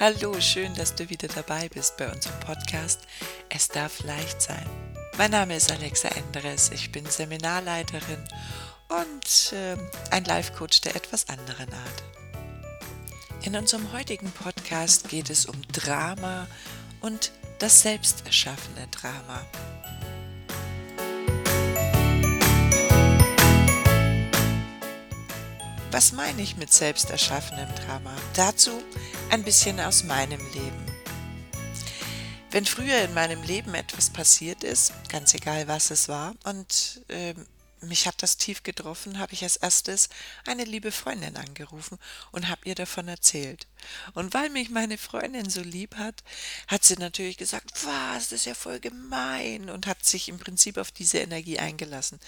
Hallo, schön, dass du wieder dabei bist bei unserem Podcast Es darf leicht sein. Mein Name ist Alexa Enderes, ich bin Seminarleiterin und äh, ein Life-Coach der etwas anderen Art. In unserem heutigen Podcast geht es um Drama und das selbst erschaffene Drama. Was meine ich mit selbst erschaffenem Drama? Dazu ein bisschen aus meinem Leben. Wenn früher in meinem Leben etwas passiert ist, ganz egal was es war, und äh, mich hat das tief getroffen, habe ich als erstes eine liebe Freundin angerufen und habe ihr davon erzählt. Und weil mich meine Freundin so lieb hat, hat sie natürlich gesagt, was, das ist ja voll gemein und hat sich im Prinzip auf diese Energie eingelassen.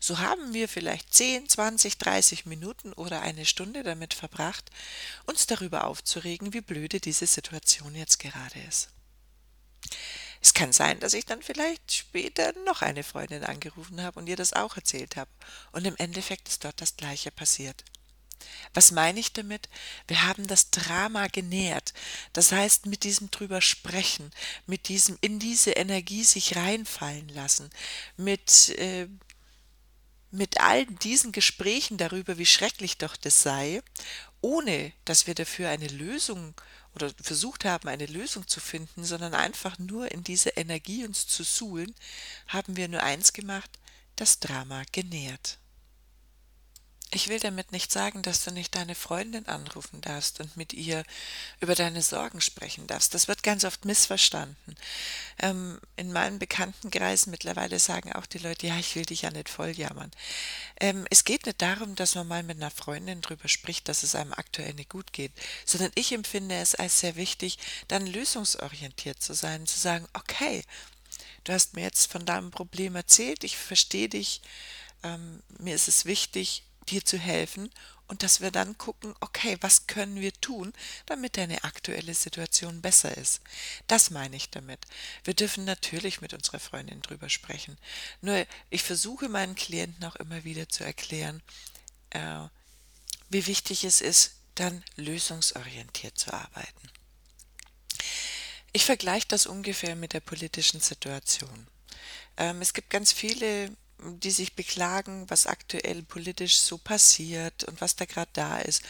So haben wir vielleicht 10, 20, 30 Minuten oder eine Stunde damit verbracht, uns darüber aufzuregen, wie blöde diese Situation jetzt gerade ist. Es kann sein, dass ich dann vielleicht später noch eine Freundin angerufen habe und ihr das auch erzählt habe. Und im Endeffekt ist dort das Gleiche passiert. Was meine ich damit? Wir haben das Drama genährt. Das heißt, mit diesem drüber sprechen, mit diesem in diese Energie sich reinfallen lassen, mit, äh, mit all diesen Gesprächen darüber, wie schrecklich doch das sei, ohne dass wir dafür eine Lösung oder versucht haben, eine Lösung zu finden, sondern einfach nur in diese Energie uns zu suhlen, haben wir nur eins gemacht, das Drama genährt. Ich will damit nicht sagen, dass du nicht deine Freundin anrufen darfst und mit ihr über deine Sorgen sprechen darfst. Das wird ganz oft missverstanden. Ähm, in meinen Bekanntenkreis mittlerweile sagen auch die Leute, ja, ich will dich ja nicht voll jammern. Ähm, es geht nicht darum, dass man mal mit einer Freundin drüber spricht, dass es einem aktuell nicht gut geht, sondern ich empfinde es als sehr wichtig, dann lösungsorientiert zu sein, zu sagen, okay, du hast mir jetzt von deinem Problem erzählt, ich verstehe dich, ähm, mir ist es wichtig, dir zu helfen und dass wir dann gucken, okay, was können wir tun, damit deine aktuelle Situation besser ist. Das meine ich damit. Wir dürfen natürlich mit unserer Freundin drüber sprechen. Nur ich versuche meinen Klienten auch immer wieder zu erklären, äh, wie wichtig es ist, dann lösungsorientiert zu arbeiten. Ich vergleiche das ungefähr mit der politischen Situation. Ähm, es gibt ganz viele die sich beklagen, was aktuell politisch so passiert und was da gerade da ist.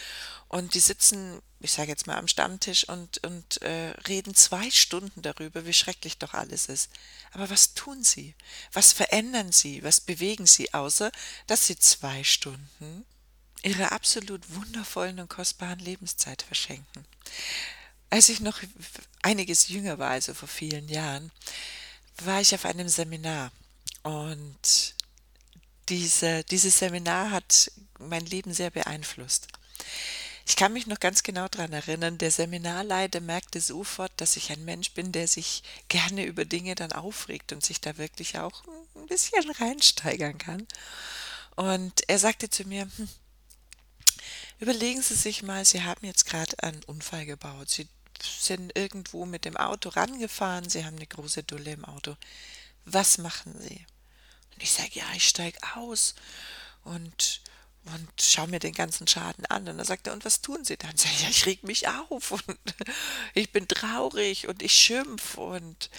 Und die sitzen, ich sage jetzt mal, am Stammtisch und, und äh, reden zwei Stunden darüber, wie schrecklich doch alles ist. Aber was tun sie? Was verändern sie? Was bewegen sie, außer dass sie zwei Stunden ihrer absolut wundervollen und kostbaren Lebenszeit verschenken? Als ich noch einiges jünger war, also vor vielen Jahren, war ich auf einem Seminar und diese, dieses Seminar hat mein Leben sehr beeinflusst. Ich kann mich noch ganz genau daran erinnern, der Seminarleiter merkte sofort, dass ich ein Mensch bin, der sich gerne über Dinge dann aufregt und sich da wirklich auch ein bisschen reinsteigern kann. Und er sagte zu mir, hm, überlegen Sie sich mal, Sie haben jetzt gerade einen Unfall gebaut. Sie sind irgendwo mit dem Auto rangefahren, Sie haben eine große Dulle im Auto. Was machen Sie? Und ich sage, ja, ich steige aus und, und schaue mir den ganzen Schaden an. Und dann sagt er, und was tun Sie dann? Sag ich, ja, ich reg mich auf und ich bin traurig und ich schimpf und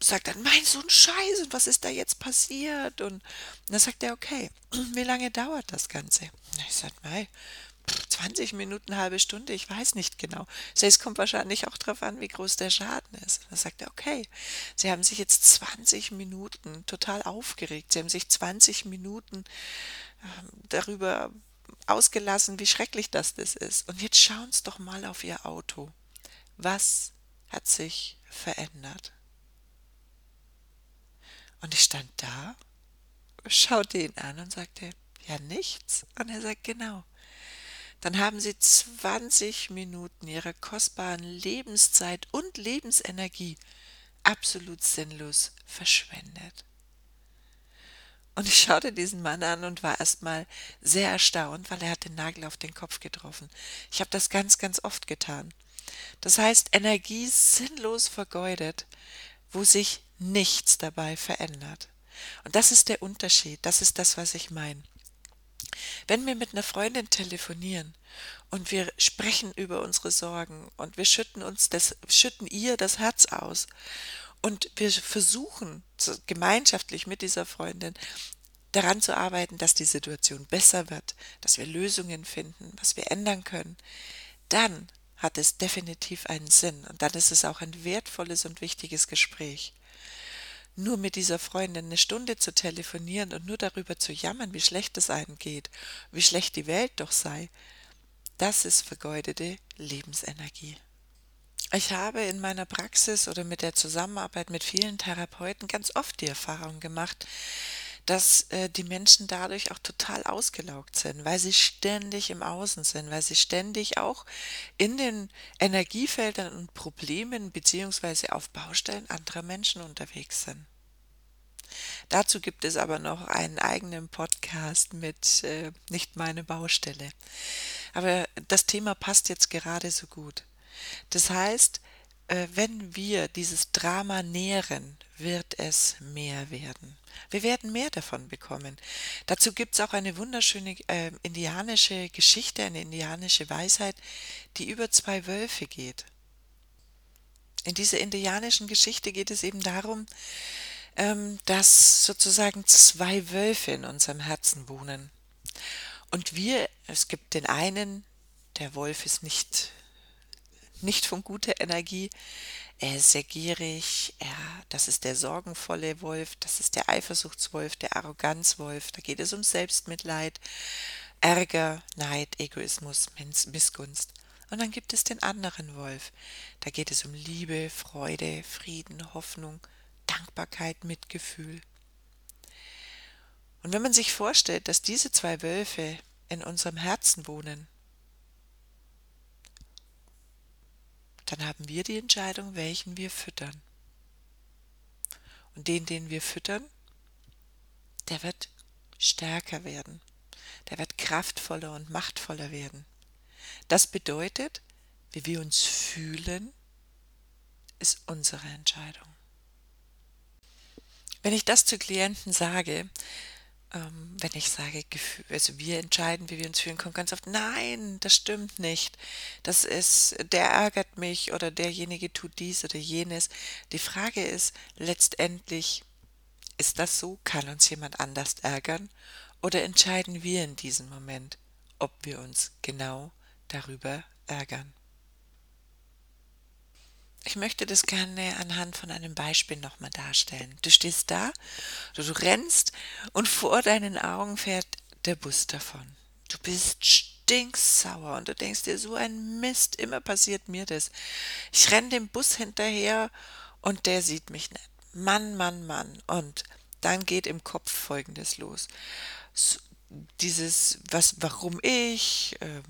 sagt dann, mein so ein Scheiß, und was ist da jetzt passiert? Und dann sagt er, okay, wie lange dauert das Ganze? Und ich sage, mei, 20 Minuten, halbe Stunde, ich weiß nicht genau. So, es kommt wahrscheinlich auch darauf an, wie groß der Schaden ist. Da sagt er, okay, Sie haben sich jetzt 20 Minuten total aufgeregt. Sie haben sich 20 Minuten äh, darüber ausgelassen, wie schrecklich das, das ist. Und jetzt schauen Sie doch mal auf Ihr Auto. Was hat sich verändert? Und ich stand da, schaute ihn an und sagte, ja nichts. Und er sagt, genau dann haben sie 20 Minuten ihrer kostbaren Lebenszeit und Lebensenergie absolut sinnlos verschwendet. Und ich schaute diesen Mann an und war erstmal sehr erstaunt, weil er hat den Nagel auf den Kopf getroffen. Ich habe das ganz, ganz oft getan. Das heißt, Energie sinnlos vergeudet, wo sich nichts dabei verändert. Und das ist der Unterschied, das ist das, was ich meine. Wenn wir mit einer Freundin telefonieren und wir sprechen über unsere Sorgen und wir schütten uns das, schütten ihr das Herz aus. Und wir versuchen gemeinschaftlich mit dieser Freundin daran zu arbeiten, dass die Situation besser wird, dass wir Lösungen finden, was wir ändern können. Dann hat es definitiv einen Sinn und dann ist es auch ein wertvolles und wichtiges Gespräch. Nur mit dieser Freundin eine Stunde zu telefonieren und nur darüber zu jammern, wie schlecht es einem geht, wie schlecht die Welt doch sei, das ist vergeudete Lebensenergie. Ich habe in meiner Praxis oder mit der Zusammenarbeit mit vielen Therapeuten ganz oft die Erfahrung gemacht, dass äh, die Menschen dadurch auch total ausgelaugt sind, weil sie ständig im Außen sind, weil sie ständig auch in den Energiefeldern und Problemen beziehungsweise auf Baustellen anderer Menschen unterwegs sind. Dazu gibt es aber noch einen eigenen Podcast mit äh, Nicht meine Baustelle. Aber das Thema passt jetzt gerade so gut. Das heißt, wenn wir dieses Drama nähren, wird es mehr werden. Wir werden mehr davon bekommen. Dazu gibt es auch eine wunderschöne äh, indianische Geschichte, eine indianische Weisheit, die über zwei Wölfe geht. In dieser indianischen Geschichte geht es eben darum, ähm, dass sozusagen zwei Wölfe in unserem Herzen wohnen. Und wir, es gibt den einen, der Wolf ist nicht nicht von guter Energie. Er ist sehr gierig, er, das ist der sorgenvolle Wolf, das ist der Eifersuchtswolf, der Arroganzwolf, da geht es um Selbstmitleid, Ärger, Neid, Egoismus, Missgunst. Und dann gibt es den anderen Wolf, da geht es um Liebe, Freude, Frieden, Hoffnung, Dankbarkeit, Mitgefühl. Und wenn man sich vorstellt, dass diese zwei Wölfe in unserem Herzen wohnen, dann haben wir die Entscheidung, welchen wir füttern. Und den, den wir füttern, der wird stärker werden. Der wird kraftvoller und machtvoller werden. Das bedeutet, wie wir uns fühlen, ist unsere Entscheidung. Wenn ich das zu Klienten sage, ähm, wenn ich sage, also wir entscheiden, wie wir uns fühlen, kommt ganz oft, nein, das stimmt nicht. Das ist, der ärgert mich oder derjenige tut dies oder jenes. Die Frage ist letztendlich, ist das so? Kann uns jemand anders ärgern? Oder entscheiden wir in diesem Moment, ob wir uns genau darüber ärgern? Ich möchte das gerne anhand von einem Beispiel nochmal darstellen. Du stehst da, du, du rennst und vor deinen Augen fährt der Bus davon. Du bist stinksauer und du denkst dir, so ein Mist, immer passiert mir das. Ich renn dem Bus hinterher und der sieht mich nicht. Mann, Mann, Mann. Und dann geht im Kopf Folgendes los dieses, was, warum ich, äh,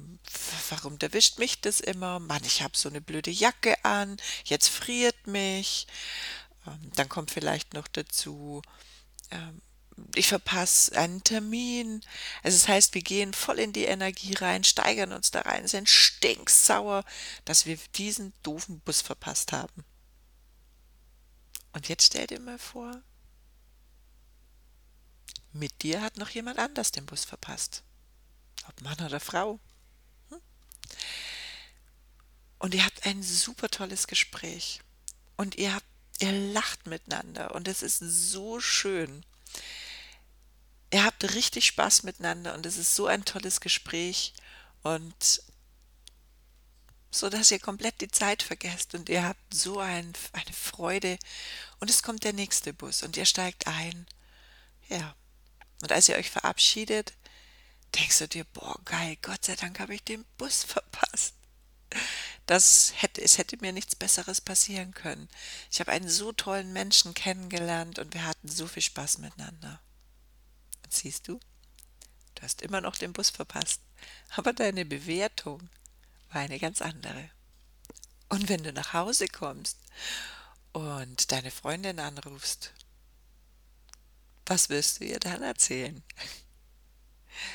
warum erwischt mich das immer? Mann, ich habe so eine blöde Jacke an, jetzt friert mich. Ähm, dann kommt vielleicht noch dazu, ähm, ich verpasse einen Termin. Also das heißt, wir gehen voll in die Energie rein, steigern uns da rein, sind stinksauer, dass wir diesen doofen Bus verpasst haben. Und jetzt stell dir mal vor, mit dir hat noch jemand anders den Bus verpasst. Ob Mann oder Frau. Hm? Und ihr habt ein super tolles Gespräch. Und ihr habt, ihr lacht miteinander. Und es ist so schön. Ihr habt richtig Spaß miteinander und es ist so ein tolles Gespräch. Und so dass ihr komplett die Zeit vergesst und ihr habt so ein, eine Freude und es kommt der nächste Bus und ihr steigt ein. Ja, und als ihr euch verabschiedet, denkst du dir, boah, geil, Gott sei Dank habe ich den Bus verpasst. Das hätte, es hätte mir nichts Besseres passieren können. Ich habe einen so tollen Menschen kennengelernt und wir hatten so viel Spaß miteinander. Und siehst du, du hast immer noch den Bus verpasst, aber deine Bewertung war eine ganz andere. Und wenn du nach Hause kommst und deine Freundin anrufst was wirst du ihr dann erzählen?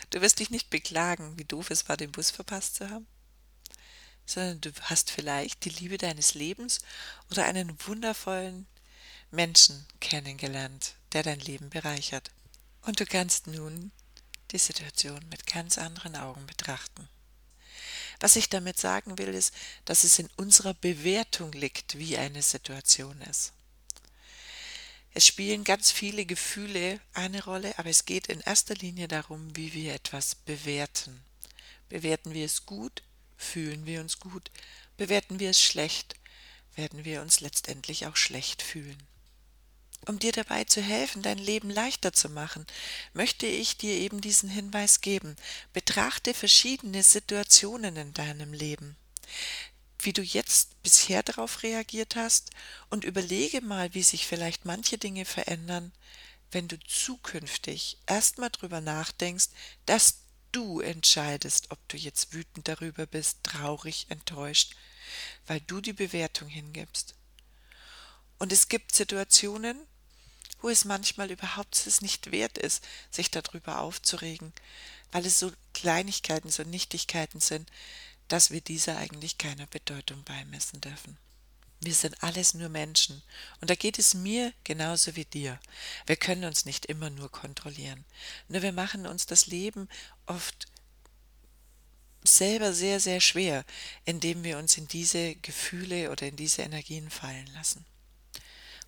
Du wirst dich nicht beklagen, wie doof es war, den Bus verpasst zu haben, sondern du hast vielleicht die Liebe deines Lebens oder einen wundervollen Menschen kennengelernt, der dein Leben bereichert. Und du kannst nun die Situation mit ganz anderen Augen betrachten. Was ich damit sagen will, ist, dass es in unserer Bewertung liegt, wie eine Situation ist. Es spielen ganz viele Gefühle eine Rolle, aber es geht in erster Linie darum, wie wir etwas bewerten. Bewerten wir es gut, fühlen wir uns gut, bewerten wir es schlecht, werden wir uns letztendlich auch schlecht fühlen. Um dir dabei zu helfen, dein Leben leichter zu machen, möchte ich dir eben diesen Hinweis geben. Betrachte verschiedene Situationen in deinem Leben, wie du jetzt bisher darauf reagiert hast und überlege mal, wie sich vielleicht manche Dinge verändern, wenn du zukünftig erstmal drüber nachdenkst, dass du entscheidest, ob du jetzt wütend darüber bist, traurig, enttäuscht, weil du die Bewertung hingibst. Und es gibt Situationen, wo es manchmal überhaupt es nicht wert ist, sich darüber aufzuregen, weil es so Kleinigkeiten, so Nichtigkeiten sind, dass wir dieser eigentlich keiner Bedeutung beimessen dürfen. Wir sind alles nur Menschen. Und da geht es mir genauso wie dir. Wir können uns nicht immer nur kontrollieren. Nur wir machen uns das Leben oft selber sehr, sehr schwer, indem wir uns in diese Gefühle oder in diese Energien fallen lassen.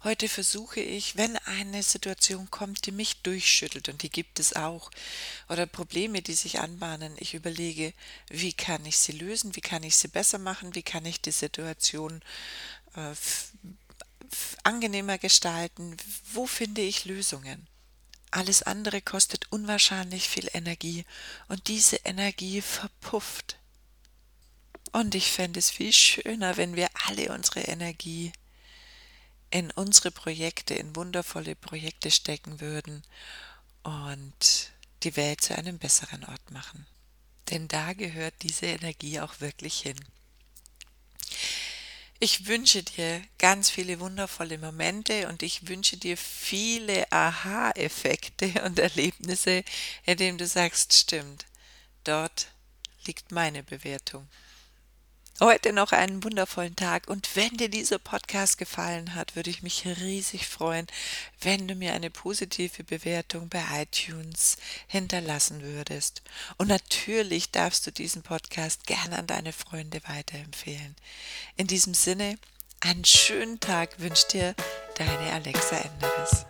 Heute versuche ich, wenn eine Situation kommt, die mich durchschüttelt, und die gibt es auch, oder Probleme, die sich anbahnen, ich überlege, wie kann ich sie lösen, wie kann ich sie besser machen, wie kann ich die Situation äh, angenehmer gestalten, wo finde ich Lösungen. Alles andere kostet unwahrscheinlich viel Energie und diese Energie verpufft. Und ich fände es viel schöner, wenn wir alle unsere Energie in unsere Projekte, in wundervolle Projekte stecken würden und die Welt zu einem besseren Ort machen. Denn da gehört diese Energie auch wirklich hin. Ich wünsche dir ganz viele wundervolle Momente und ich wünsche dir viele Aha-Effekte und Erlebnisse, in denen du sagst, stimmt, dort liegt meine Bewertung heute noch einen wundervollen Tag. Und wenn dir dieser Podcast gefallen hat, würde ich mich riesig freuen, wenn du mir eine positive Bewertung bei iTunes hinterlassen würdest. Und natürlich darfst du diesen Podcast gerne an deine Freunde weiterempfehlen. In diesem Sinne, einen schönen Tag wünscht dir deine Alexa Enderes.